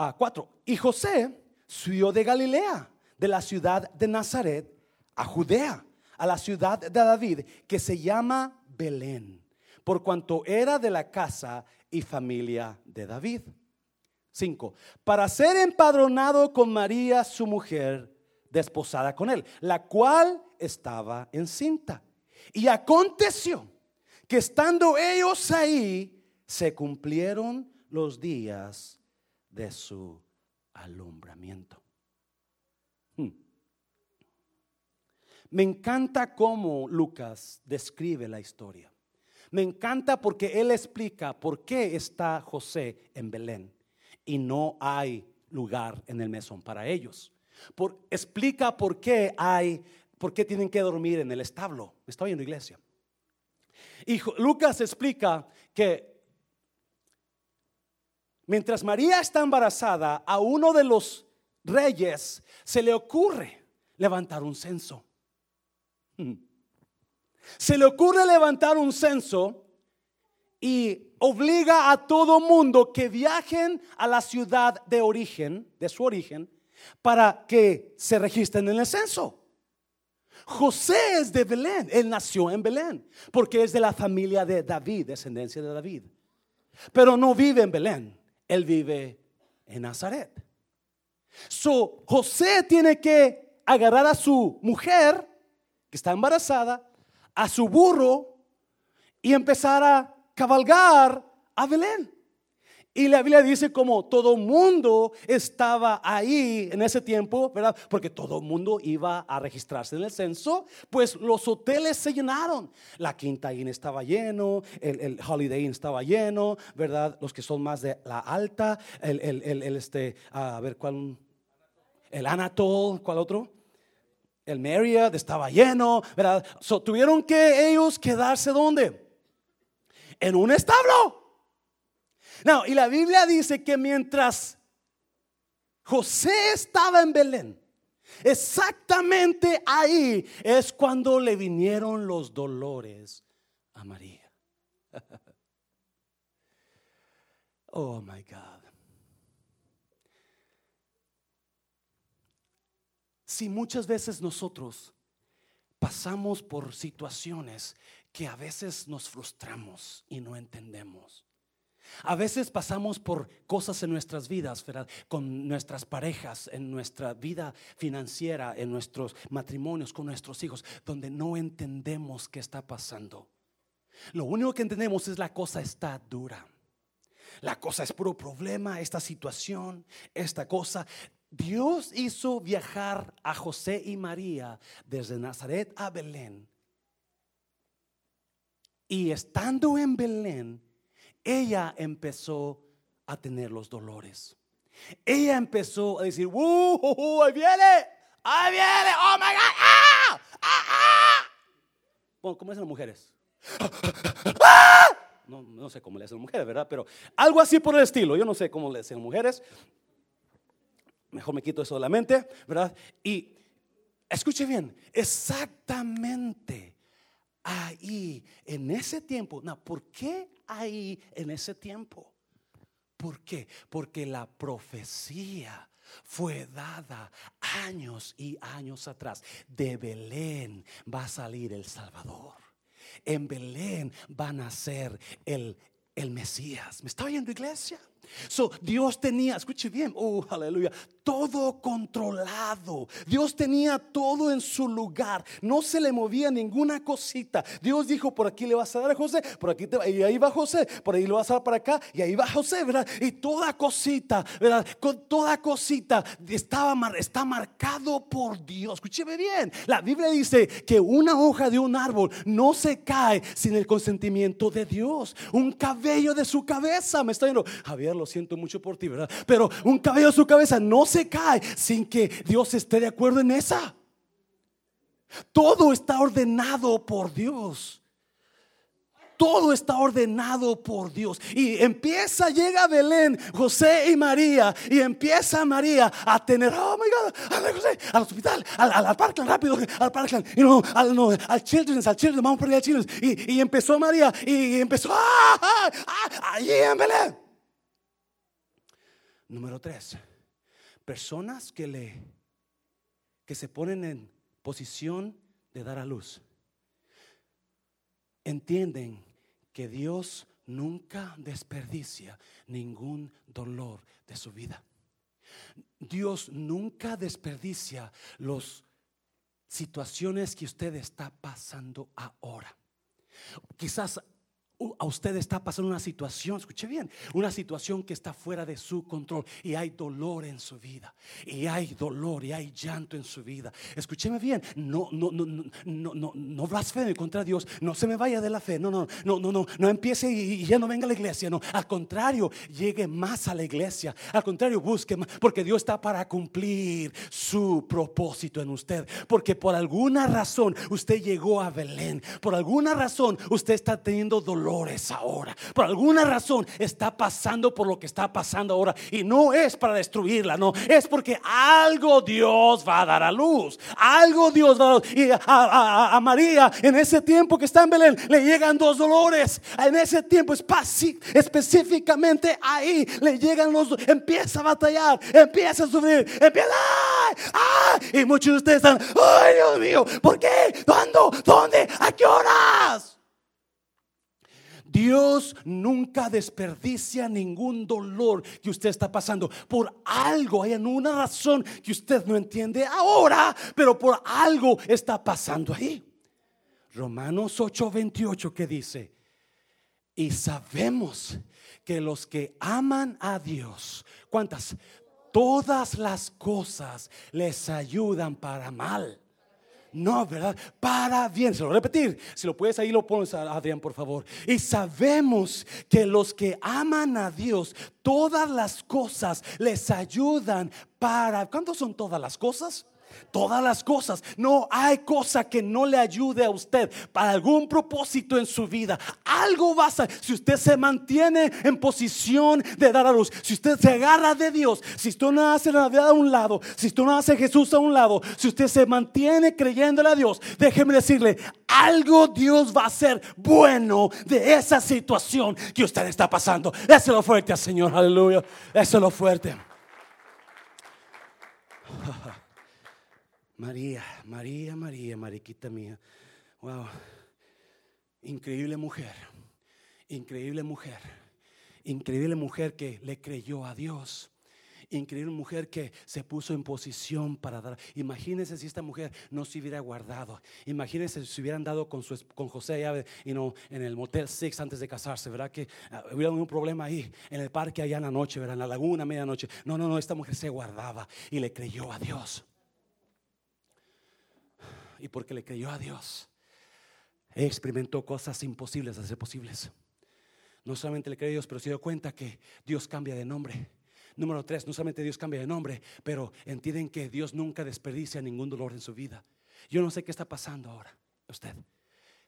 A cuatro, y José subió de Galilea, de la ciudad de Nazaret, a Judea a la ciudad de David, que se llama Belén, por cuanto era de la casa y familia de David. 5. Para ser empadronado con María, su mujer, desposada con él, la cual estaba encinta. Y aconteció que estando ellos ahí, se cumplieron los días de su alumbramiento. Hmm. Me encanta cómo Lucas describe la historia. Me encanta porque él explica por qué está José en Belén y no hay lugar en el mesón para ellos. Por, explica por qué hay, por qué tienen que dormir en el establo. Estoy en la iglesia. Y Lucas explica que mientras María está embarazada, a uno de los reyes se le ocurre levantar un censo. Se le ocurre levantar un censo y obliga a todo mundo que viajen a la ciudad de origen, de su origen, para que se registren en el censo. José es de Belén, él nació en Belén, porque es de la familia de David, descendencia de David. Pero no vive en Belén, él vive en Nazaret. So, José tiene que agarrar a su mujer que está embarazada, a su burro y empezar a cabalgar a Belén. Y la Biblia dice como todo mundo estaba ahí en ese tiempo, ¿verdad? Porque todo mundo iba a registrarse en el censo, pues los hoteles se llenaron. La Quinta Inn estaba lleno, el, Holiday Inn estaba lleno, ¿verdad? Los que son más de la alta, el, el este, a ver cuál, el Anatol, ¿cuál otro? el Marriott estaba lleno, ¿verdad? tuvieron que ellos quedarse donde? En un establo. No, y la Biblia dice que mientras José estaba en Belén, exactamente ahí es cuando le vinieron los dolores a María. oh my God. Si muchas veces nosotros pasamos por situaciones que a veces nos frustramos y no entendemos. A veces pasamos por cosas en nuestras vidas. Con nuestras parejas, en nuestra vida financiera, en nuestros matrimonios, con nuestros hijos, donde no entendemos qué está pasando. Lo único que entendemos es la cosa está dura. La cosa es puro problema, esta situación, esta cosa. Dios hizo viajar a José y María desde Nazaret a Belén. Y estando en Belén, ella empezó a tener los dolores. Ella empezó a decir, ¡Uh, ahí viene! ¡Ahí viene! ¡Oh my God! ¡Ah! ¡Ah! ¡Ah! Bueno, ¿cómo hacen las mujeres? ¡Ah! No, no sé cómo le hacen las mujeres, ¿verdad? Pero algo así por el estilo. Yo no sé cómo le hacen las mujeres mejor me quito eso de la mente, ¿verdad? Y escuche bien, exactamente ahí, en ese tiempo, no, ¿por qué ahí en ese tiempo? ¿Por qué? Porque la profecía fue dada años y años atrás. De Belén va a salir el Salvador. En Belén va a nacer el el Mesías. ¿Me está oyendo iglesia? So, Dios tenía, escuche bien, oh, aleluya, todo controlado. Dios tenía todo en su lugar. No se le movía ninguna cosita. Dios dijo, por aquí le vas a dar a José, por aquí te, y ahí va José, por ahí lo vas a dar para acá, y ahí va José, ¿verdad? Y toda cosita, ¿verdad? Con toda cosita estaba, está marcado por Dios. Escúcheme bien. La Biblia dice que una hoja de un árbol no se cae sin el consentimiento de Dios. Un cabello de su cabeza, me está diciendo, Javier, lo siento mucho por ti, ¿verdad? Pero un cabello de su cabeza no se cae sin que Dios esté de acuerdo en esa. Todo está ordenado por Dios. Todo está ordenado por Dios. Y empieza, llega Belén, José y María. Y empieza María a tener, oh my God, José, al hospital, al, al, Parkland, rápido, al Parkland. Y no, al, no, al Children's, al Children's, vamos por allá al Children's. Y, y empezó María y, empezó, ah, ah, ah, allí en Belén. Número tres, personas que le que se ponen en posición de dar a luz entienden que Dios nunca desperdicia ningún dolor de su vida. Dios nunca desperdicia las situaciones que usted está pasando ahora. Quizás a usted está pasando una situación, escuche bien, una situación que está fuera de su control y hay dolor en su vida, y hay dolor y hay llanto en su vida. Escúcheme bien, no, no, no, no, no, no blasfeme contra Dios, no se me vaya de la fe, no, no, no, no, no, no empiece y, ya no venga a la iglesia, no, al contrario, llegue más a la iglesia, al contrario, busque más, porque Dios está para cumplir su propósito en usted, porque por alguna razón usted llegó a Belén, por alguna razón usted está teniendo dolor ahora. Por alguna razón está pasando por lo que está pasando ahora. Y no es para destruirla, no. Es porque algo Dios va a dar a luz. Algo Dios va a dar. Y a, María en ese tiempo que está en Belén le llegan dos dolores. En ese tiempo específicamente ahí le llegan los Empieza a batallar, empieza a sufrir, empieza. Y muchos de ustedes están, ¡ay Dios mío! ¿Por qué? ¿Cuándo? ¿Dónde? ¿A qué horas? Dios nunca desperdicia ningún dolor que usted está pasando. Por algo, hay una razón que usted no entiende ahora, pero por algo está pasando ahí. Romanos 8:28 que dice, y sabemos que los que aman a Dios, ¿cuántas? Todas las cosas les ayudan para mal no, ¿verdad? Para bien. Se lo repetir. Si lo puedes ahí, lo pones, Adrián, por favor. Y sabemos que los que aman a Dios, todas las cosas les ayudan para. ¿Cuántos son todas las cosas? Todas las cosas. No hay cosa que no le ayude a usted para algún propósito en su vida. Algo va a. Si usted se mantiene en posición de dar a luz, si usted se agarra de Dios, si usted no hace la vida a un lado, si usted no hace Jesús a un lado, si usted se mantiene creyéndole a Dios, déjeme decirle, algo Dios va a hacer bueno de esa situación que usted está pasando. Déselo fuerte al Señor, aleluya. Déselo fuerte. María, María, María, mariquita mía. Wow. Increíble mujer. Increíble mujer. Increíble mujer que le creyó a Dios. Increíble mujer que se puso en posición para dar. Imagínense si esta mujer no se hubiera guardado. Imagínense si hubieran dado con, su, con José ya, no en el Motel Six antes de casarse. ¿Verdad que uh, hubiera un problema ahí en el parque allá en la noche, ¿verdad? en la laguna, medianoche? No, no, no. Esta mujer se guardaba y le creyó a Dios y porque le creyó a Dios, experimentó cosas imposibles a ser posibles. No solamente le creyó a Dios, pero se dio cuenta que Dios cambia de nombre. Número tres, no solamente Dios cambia de nombre, pero entienden que Dios nunca desperdicia ningún dolor en su vida. Yo no sé qué está pasando ahora. Usted,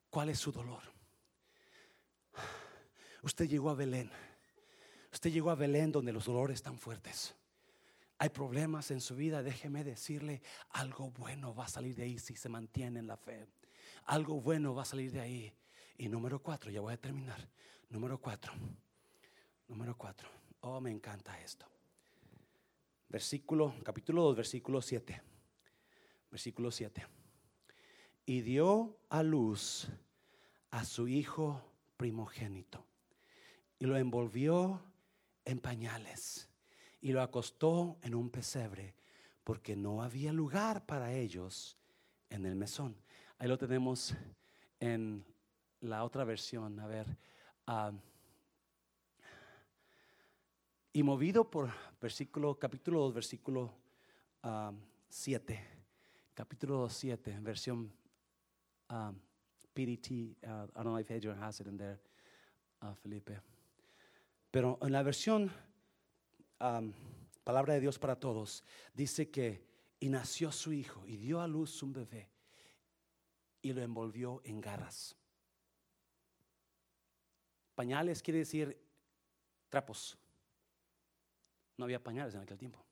¿cuál es su dolor? Usted llegó a Belén. Usted llegó a Belén donde los dolores están fuertes hay problemas en su vida, déjeme decirle, algo bueno va a salir de ahí si se mantiene en la fe. Algo bueno va a salir de ahí. Y número cuatro, ya voy a terminar. Número cuatro. Número cuatro. Oh, me encanta esto. Versículo, capítulo 2, versículo 7. Versículo 7. Y dio a luz a su hijo primogénito y lo envolvió en pañales y lo acostó en un pesebre porque no había lugar para ellos en el mesón. Ahí lo tenemos en la otra versión. A ver. ah, y movido por versículo, capítulo 2, versículo 7. capítulo 7, versión um, PDT. Uh, I don't know if Adrian has it in there, uh, Felipe. Pero en la versión Palabra de Dios para Todos, dice que y nació su hijo y dio a luz un bebé y lo envolvió en garras. Pañales quiere decir trapos. No había pañales en aquel tiempo.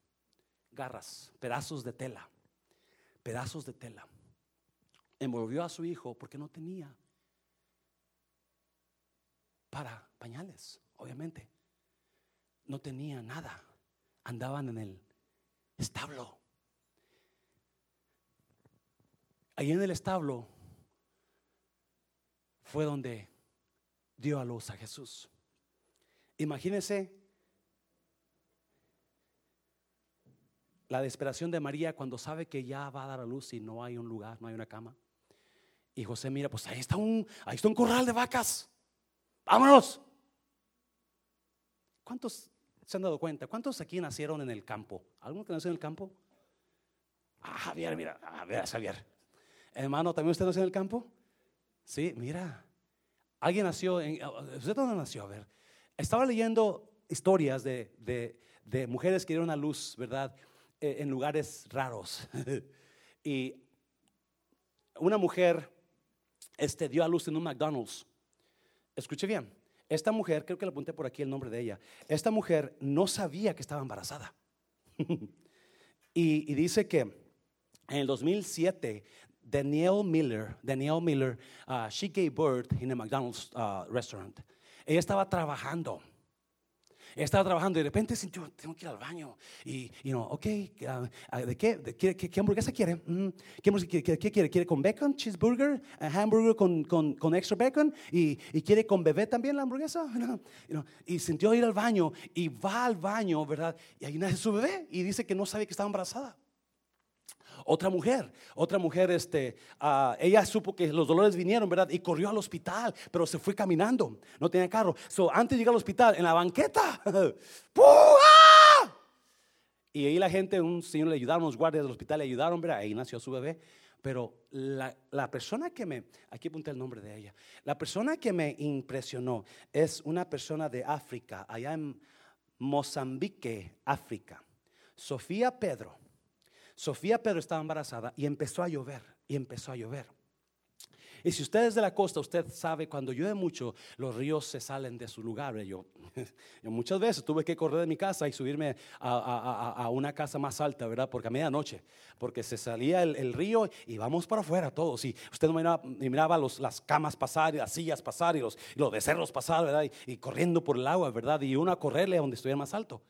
Garras, pedazos de tela, pedazos de tela. Envolvió a su hijo porque no tenía para pañales, obviamente. No tenía nada. Andaban en el establo. Ahí en el establo fue donde dio a luz a Jesús. Imagínense la desesperación de María cuando sabe que ya va a dar a luz y no hay un lugar, no hay una cama. Y José mira, pues ahí está un, ahí está un corral de vacas. Vámonos. ¿Cuántos se han dado cuenta? ¿Cuántos aquí nacieron en el campo? ¿Alguno que nació en el campo? Ah, Javier, mira, a ver, Javier. Hermano, ¿también usted nació en el campo? Sí, mira. Alguien nació en. ¿Usted dónde nació? A ver. Estaba leyendo historias de, de, mujeres que dieron a luz, ¿verdad? Eh, en lugares raros. y una mujer este, dio a luz en un McDonald's. Escuche bien. Esta mujer, creo que le apunté por aquí el nombre de ella. Esta mujer no sabía que estaba embarazada. y, dice que en el 2007 Danielle Miller, Danielle Miller, uh, she gave birth in a McDonald's uh, restaurant. Ella estaba trabajando. Estaba trabajando y de repente sintió, tengo que ir al baño. Y, you know, ok, uh, ¿de qué, de qué, qué, qué hamburguesa quiere? Mm, ¿qué, hamburguesa quiere? ¿Qué, qué quiere? ¿Quiere con bacon, cheeseburger, uh, hamburger con, con, con, extra bacon? ¿Y, ¿Y, quiere con bebé también la hamburguesa? You know, y sintió ir al baño y va al baño, ¿verdad? Y ahí nace su bebé y dice que no sabe que estaba embarazada. Otra mujer, otra mujer, este, uh, ella supo que los dolores vinieron, ¿verdad? Y corrió al hospital, pero se fue caminando, no tenía carro. So, antes de llegar al hospital, en la banqueta, ¡Pua! y ahí la gente, un señor le ayudaron, los guardias del hospital le ayudaron, ¿verdad? Ahí nació su bebé. Pero la, la, persona que me, aquí apunté el nombre de ella, la persona que me impresionó es una persona de África, allá en Mozambique, África. Sofía Pedro. Sofía Pedro estaba embarazada y empezó a llover, y empezó a llover. Y si usted es de la costa, usted sabe cuando llueve mucho, los ríos se salen de su lugar. Yo, yo muchas veces tuve que correr de mi casa y subirme a, una casa más alta, ¿verdad? Porque a medianoche, porque se salía el, río y vamos para afuera todos. Y usted no miraba, miraba los, las camas pasar y las sillas pasar y los, y los becerros pasar, ¿verdad? Y, corriendo por el agua, ¿verdad? Y uno a correrle a donde estuviera más alto.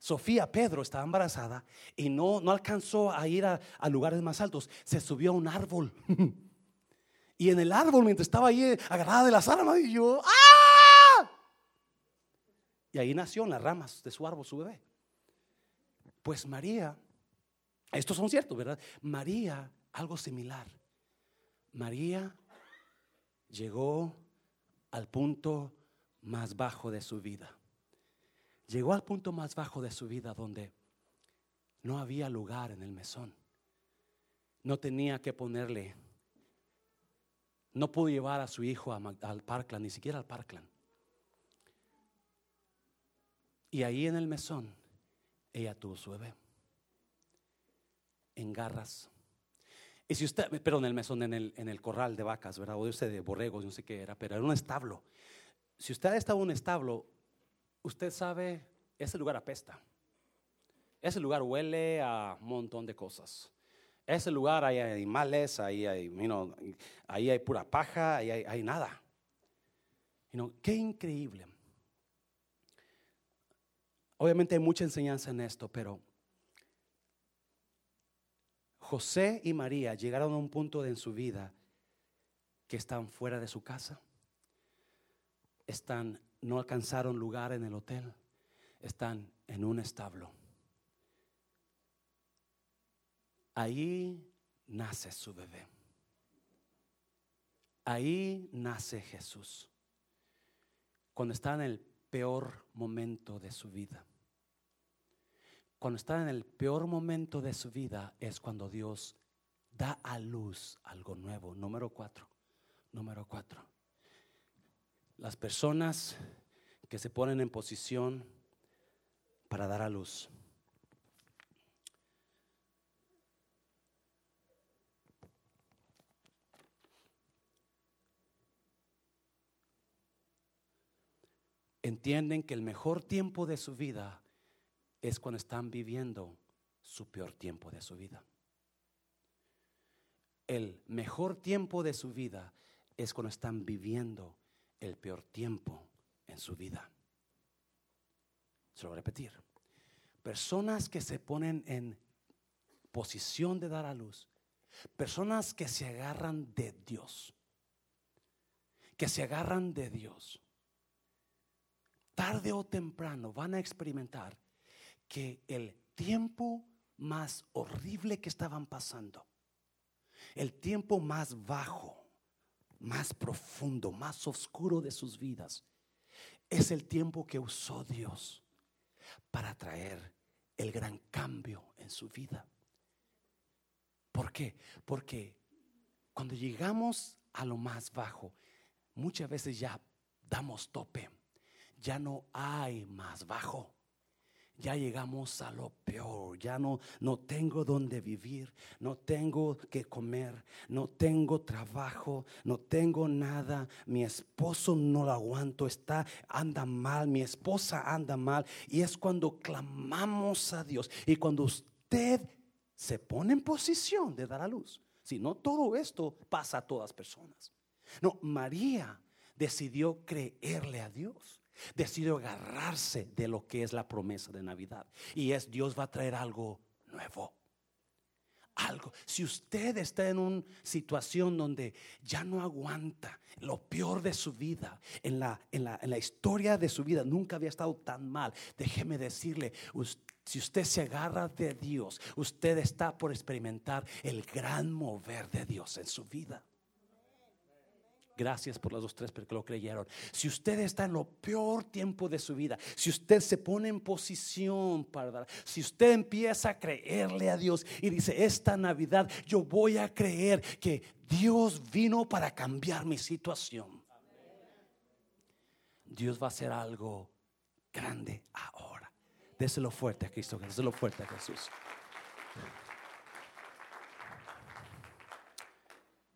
Sofía, Pedro, estaba embarazada y no, no alcanzó a ir a, a, lugares más altos. Se subió a un árbol. y en el árbol, mientras estaba ahí agarrada de las armas, y yo, ¡ah! Y ahí nació en las ramas de su árbol su bebé. Pues María, estos son ciertos, ¿verdad? María, algo similar. María llegó al punto más bajo de su vida llegó al punto más bajo de su vida donde no había lugar en el mesón. No tenía que ponerle, no pudo llevar a su hijo al Parkland, ni siquiera al Parkland. Y ahí en el mesón, ella tuvo su bebé. En garras. Y si usted, perdón, en el mesón, en el, corral de vacas, ¿verdad? O de de borregos, no sé qué era, pero era un establo. Si usted ha estado en un establo, usted sabe, ese lugar apesta. Ese lugar huele a un montón de cosas. Ese lugar hay animales, ahí hay, ahí hay pura paja, ahí hay, hay nada. You know, qué increíble. Obviamente hay mucha enseñanza en esto, pero José y María llegaron a un punto en su vida que están fuera de su casa, están no alcanzaron lugar en el hotel, están en un establo. Ahí nace su bebé. Ahí nace Jesús. Cuando está en el peor momento de su vida. Cuando está en el peor momento de su vida es cuando Dios da a luz algo nuevo. Número cuatro. Número cuatro. Las personas que se ponen en posición para dar a luz. entienden que el mejor tiempo de su vida es cuando están viviendo su peor tiempo de su vida. El mejor tiempo de su vida es cuando están viviendo el peor tiempo en su vida. Se lo voy a repetir. Personas que se ponen en posición de dar a luz, personas que se agarran de Dios, que se agarran de Dios tarde o temprano van a experimentar que el tiempo más horrible que estaban pasando, el tiempo más bajo, más profundo, más oscuro de sus vidas, es el tiempo que usó Dios para traer el gran cambio en su vida. ¿Por qué? Porque cuando llegamos a lo más bajo, muchas veces ya damos tope ya no hay más bajo. Ya llegamos a lo peor, ya no, no tengo donde vivir, no tengo que comer, no tengo trabajo, no tengo nada, mi esposo no lo aguanto, está, anda mal, mi esposa anda mal. Y es cuando clamamos a Dios y cuando usted se pone en posición de dar a luz. Si no, todo esto pasa a todas personas. No, María decidió creerle a Dios decidió agarrarse de lo que es la promesa de Navidad. Y es Dios va a traer algo nuevo. Algo. Si usted está en una situación donde ya no aguanta lo peor de su vida, en la, en la, en la historia de su vida nunca había estado tan mal, déjeme decirle, si usted se agarra de Dios, usted está por experimentar el gran mover de Dios en su vida. Gracias por los dos, tres, porque lo creyeron. Si usted está en lo peor tiempo de su vida, si usted se pone en posición para dar, si usted empieza a creerle a Dios y dice, esta Navidad yo voy a creer que Dios vino para cambiar mi situación. Dios va a hacer algo grande ahora. Déselo fuerte a Cristo, déselo fuerte a Jesús.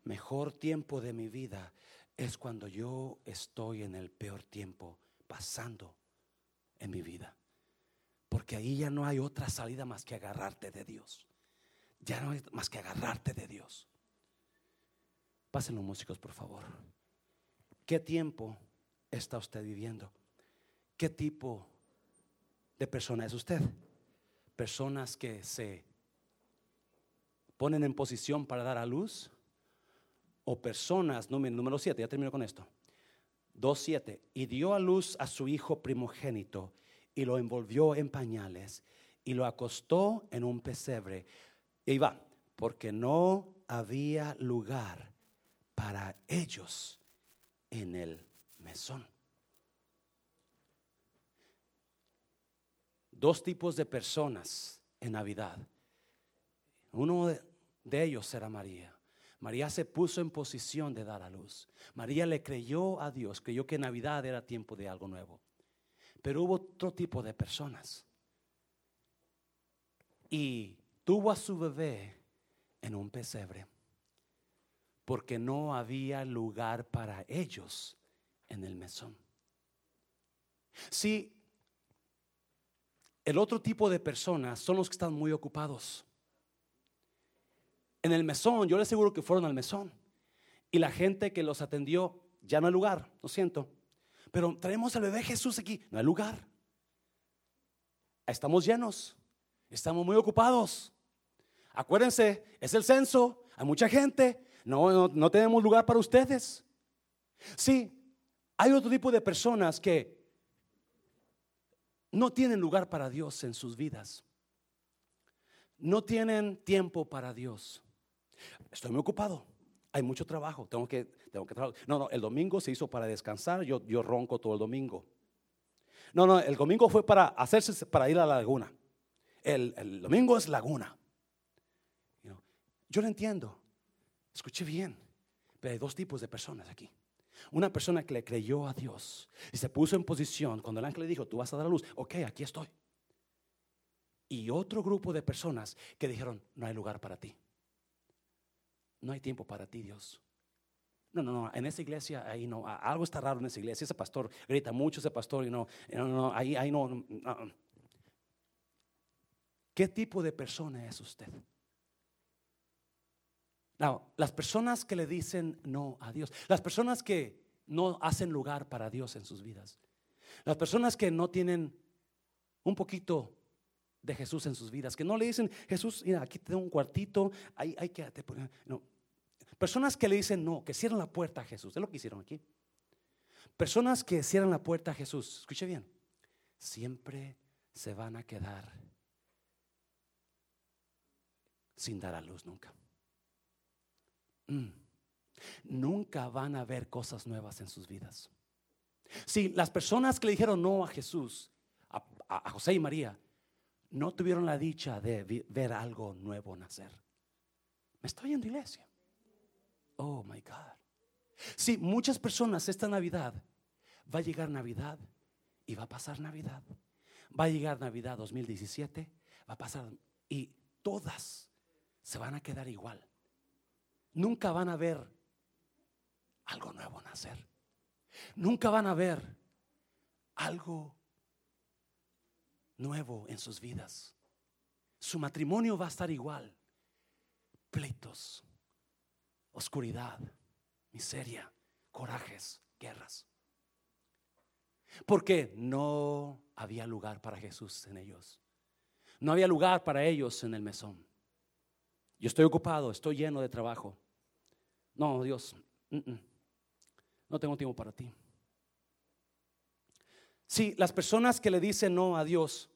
Mejor tiempo de mi vida es cuando yo estoy en el peor tiempo pasando en mi vida. Porque ahí ya no hay otra salida más que agarrarte de Dios. Ya no hay más que agarrarte de Dios. Pasen los músicos, por favor. ¿Qué tiempo está usted viviendo? ¿Qué tipo de persona es usted? Personas que se ponen en posición para dar a luz o personas, número 7, ya termino con esto. 2.7, y dio a luz a su hijo primogénito y lo envolvió en pañales y lo acostó en un pesebre. Y va, porque no había lugar para ellos en el mesón. Dos tipos de personas en Navidad. Uno de ellos será María. María se puso en posición de dar a luz. María le creyó a Dios, creyó que Navidad era tiempo de algo nuevo. Pero hubo otro tipo de personas. Y tuvo a su bebé en un pesebre. Porque no había lugar para ellos en el mesón. Sí, el otro tipo de personas son los que están muy ocupados en el mesón, yo les aseguro que fueron al mesón. Y la gente que los atendió, ya no hay lugar, lo siento. Pero traemos al bebé Jesús aquí, no hay lugar. Estamos llenos, estamos muy ocupados. Acuérdense, es el censo, hay mucha gente, no, no, tenemos lugar para ustedes. Sí, hay otro tipo de personas que no tienen lugar para Dios en sus vidas. No tienen tiempo para Dios. Estoy muy ocupado. Hay mucho trabajo. Tengo que, tengo que trabajar. No, no, el domingo se hizo para descansar. Yo, yo ronco todo el domingo. No, no, el domingo fue para hacerse, para ir a la laguna. El, el domingo es laguna. Yo lo entiendo. Escuché bien. Pero hay dos tipos de personas aquí. Una persona que le creyó a Dios y se puso en posición cuando el ángel le dijo, tú vas a dar a luz. Ok, aquí estoy. Y otro grupo de personas que dijeron, no hay lugar para ti. No hay tiempo para ti, Dios. No, no, no, en esa iglesia ahí no, algo está raro en esa iglesia. Ese pastor grita mucho, ese pastor, y no, no, no, ahí, ahí no. ¿Qué tipo de persona es usted? las personas que le dicen no a Dios, las personas que no hacen lugar para Dios en sus vidas, las personas que no tienen un poquito de Jesús en sus vidas, que no le dicen, Jesús, mira, aquí tengo un cuartito, ahí hay que... No. Personas que le dicen no, que cierran la puerta a Jesús, es lo que hicieron aquí. Personas que cierran la puerta a Jesús, escuche bien, siempre se van a quedar sin dar a luz nunca. Mm. Nunca van a ver cosas nuevas en sus vidas. Si las personas que le dijeron no a Jesús, a, José y María, no tuvieron la dicha de ver algo nuevo nacer. Me estoy en iglesia. Oh my God. Si muchas personas esta Navidad va a llegar Navidad y va a pasar Navidad. Va a llegar Navidad 2017, va a pasar y todas se van a quedar igual nunca van a ver algo nuevo nacer. Nunca van a ver algo nuevo en sus vidas. Su matrimonio va a estar igual. Pleitos, oscuridad, miseria, corajes, guerras. Porque no había lugar para Jesús en ellos. No había lugar para ellos en el mesón. Yo estoy ocupado, estoy lleno de trabajo. No, Dios, no tengo tiempo para ti. Si las personas que le dicen no a Dios,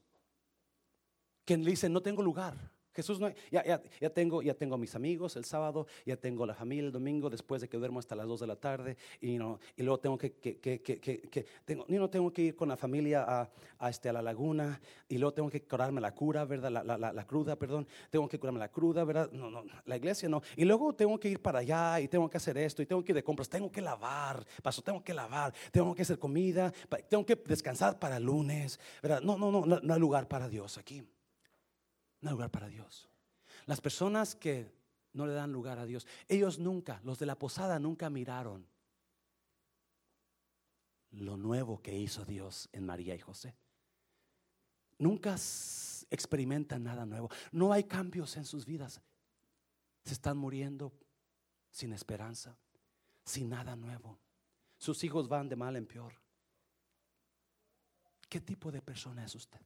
que le dicen no tengo lugar, Jesús no, ya, ya, ya, tengo, ya tengo a mis amigos el sábado, ya tengo la familia el domingo, después de que duermo hasta las 2 de la tarde, y, no, y luego tengo que, que, que, que tengo, no tengo que ir con la familia a, a, este, a la laguna, y luego tengo que curarme la cura, ¿verdad? La, la, la, cruda, perdón, tengo que curarme la cruda, ¿verdad? No, no, la iglesia no. Y luego tengo que ir para allá, y tengo que hacer esto, y tengo que ir de compras, tengo que lavar, paso, tengo que lavar, tengo que hacer comida, tengo que descansar para el lunes, ¿verdad? No, no, no, no, no hay lugar para Dios aquí. No hay lugar para Dios. Las personas que no le dan lugar a Dios, ellos nunca, los de la posada nunca miraron lo nuevo que hizo Dios en María y José. Nunca experimentan nada nuevo. No hay cambios en sus vidas. Se están muriendo sin esperanza, sin nada nuevo. Sus hijos van de mal en peor. ¿Qué tipo de persona es usted?